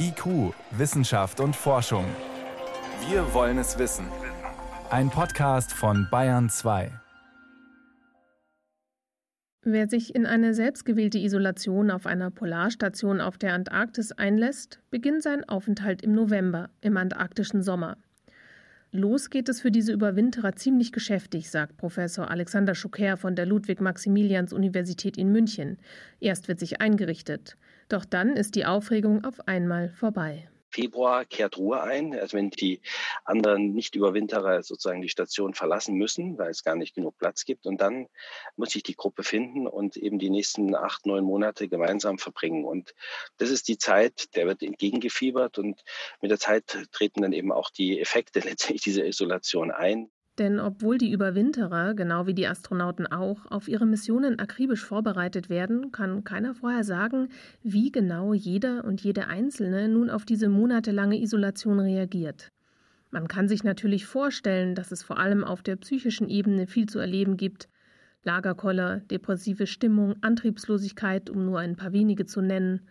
IQ, Wissenschaft und Forschung. Wir wollen es wissen. Ein Podcast von Bayern 2. Wer sich in eine selbstgewählte Isolation auf einer Polarstation auf der Antarktis einlässt, beginnt seinen Aufenthalt im November, im antarktischen Sommer. Los geht es für diese Überwinterer ziemlich geschäftig, sagt Professor Alexander Schucker von der Ludwig-Maximilians-Universität in München. Erst wird sich eingerichtet. Doch dann ist die Aufregung auf einmal vorbei. Februar kehrt Ruhe ein, also wenn die anderen Nicht-Überwinterer sozusagen die Station verlassen müssen, weil es gar nicht genug Platz gibt. Und dann muss sich die Gruppe finden und eben die nächsten acht, neun Monate gemeinsam verbringen. Und das ist die Zeit, der wird entgegengefiebert und mit der Zeit treten dann eben auch die Effekte letztendlich dieser Isolation ein. Denn obwohl die Überwinterer, genau wie die Astronauten auch, auf ihre Missionen akribisch vorbereitet werden, kann keiner vorher sagen, wie genau jeder und jede Einzelne nun auf diese monatelange Isolation reagiert. Man kann sich natürlich vorstellen, dass es vor allem auf der psychischen Ebene viel zu erleben gibt. Lagerkoller, depressive Stimmung, Antriebslosigkeit, um nur ein paar wenige zu nennen.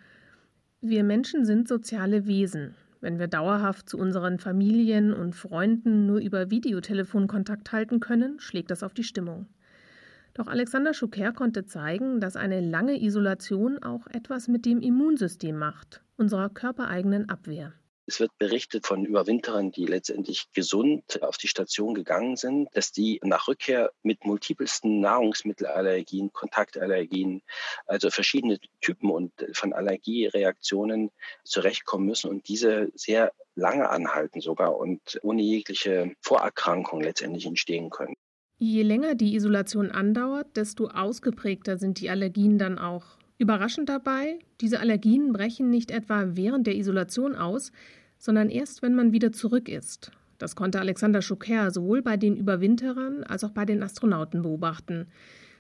Wir Menschen sind soziale Wesen wenn wir dauerhaft zu unseren Familien und Freunden nur über Videotelefon Kontakt halten können, schlägt das auf die Stimmung. Doch Alexander Schucker konnte zeigen, dass eine lange Isolation auch etwas mit dem Immunsystem macht, unserer körpereigenen Abwehr. Es wird berichtet von Überwinterern, die letztendlich gesund auf die Station gegangen sind, dass die nach Rückkehr mit multipelsten Nahrungsmittelallergien, Kontaktallergien, also verschiedene Typen und von Allergiereaktionen zurechtkommen müssen und diese sehr lange anhalten sogar und ohne jegliche Vorerkrankung letztendlich entstehen können. Je länger die Isolation andauert, desto ausgeprägter sind die Allergien dann auch. Überraschend dabei, diese Allergien brechen nicht etwa während der Isolation aus, sondern erst, wenn man wieder zurück ist. Das konnte Alexander Schucker sowohl bei den Überwinterern als auch bei den Astronauten beobachten.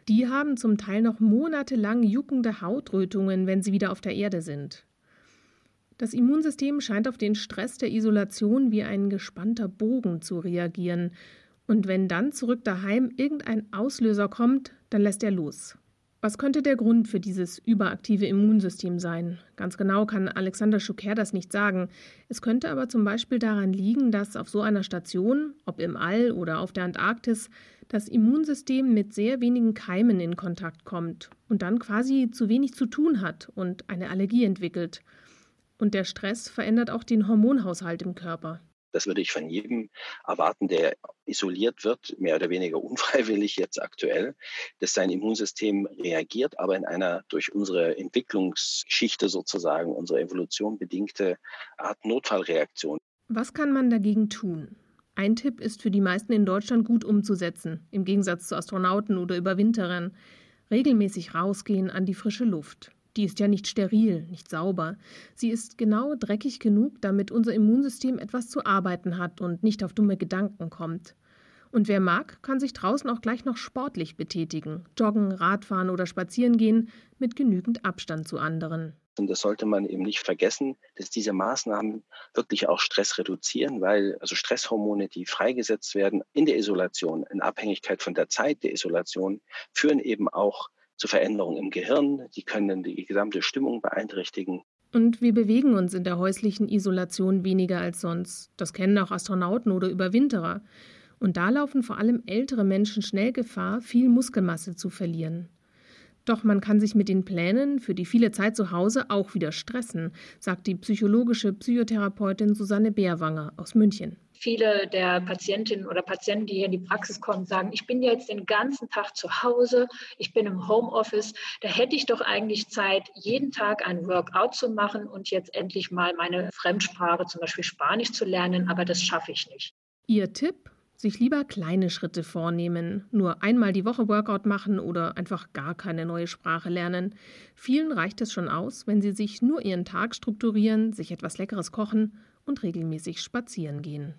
Die haben zum Teil noch monatelang juckende Hautrötungen, wenn sie wieder auf der Erde sind. Das Immunsystem scheint auf den Stress der Isolation wie ein gespannter Bogen zu reagieren. Und wenn dann zurück daheim irgendein Auslöser kommt, dann lässt er los. Was könnte der Grund für dieses überaktive Immunsystem sein? Ganz genau kann Alexander Schucker das nicht sagen. Es könnte aber zum Beispiel daran liegen, dass auf so einer Station, ob im All oder auf der Antarktis, das Immunsystem mit sehr wenigen Keimen in Kontakt kommt und dann quasi zu wenig zu tun hat und eine Allergie entwickelt. Und der Stress verändert auch den Hormonhaushalt im Körper. Das würde ich von jedem erwarten, der isoliert wird, mehr oder weniger unfreiwillig jetzt aktuell, dass sein Immunsystem reagiert, aber in einer durch unsere Entwicklungsgeschichte sozusagen, unsere Evolution bedingte Art Notfallreaktion. Was kann man dagegen tun? Ein Tipp ist für die meisten in Deutschland gut umzusetzen, im Gegensatz zu Astronauten oder Überwinterern. Regelmäßig rausgehen an die frische Luft. Die ist ja nicht steril, nicht sauber. Sie ist genau dreckig genug, damit unser Immunsystem etwas zu arbeiten hat und nicht auf dumme Gedanken kommt. Und wer mag, kann sich draußen auch gleich noch sportlich betätigen, joggen, Radfahren oder spazieren gehen, mit genügend Abstand zu anderen. Und das sollte man eben nicht vergessen, dass diese Maßnahmen wirklich auch Stress reduzieren, weil also Stresshormone, die freigesetzt werden in der Isolation, in Abhängigkeit von der Zeit der Isolation, führen eben auch zu Veränderungen im Gehirn. Die können die gesamte Stimmung beeinträchtigen. Und wir bewegen uns in der häuslichen Isolation weniger als sonst. Das kennen auch Astronauten oder Überwinterer. Und da laufen vor allem ältere Menschen schnell Gefahr, viel Muskelmasse zu verlieren. Doch man kann sich mit den Plänen für die viele Zeit zu Hause auch wieder stressen, sagt die psychologische Psychotherapeutin Susanne Beerwanger aus München. Viele der Patientinnen oder Patienten, die hier in die Praxis kommen, sagen, ich bin jetzt den ganzen Tag zu Hause, ich bin im Homeoffice, da hätte ich doch eigentlich Zeit, jeden Tag ein Workout zu machen und jetzt endlich mal meine Fremdsprache, zum Beispiel Spanisch zu lernen, aber das schaffe ich nicht. Ihr Tipp? Sich lieber kleine Schritte vornehmen, nur einmal die Woche Workout machen oder einfach gar keine neue Sprache lernen. Vielen reicht es schon aus, wenn sie sich nur ihren Tag strukturieren, sich etwas Leckeres kochen und regelmäßig spazieren gehen.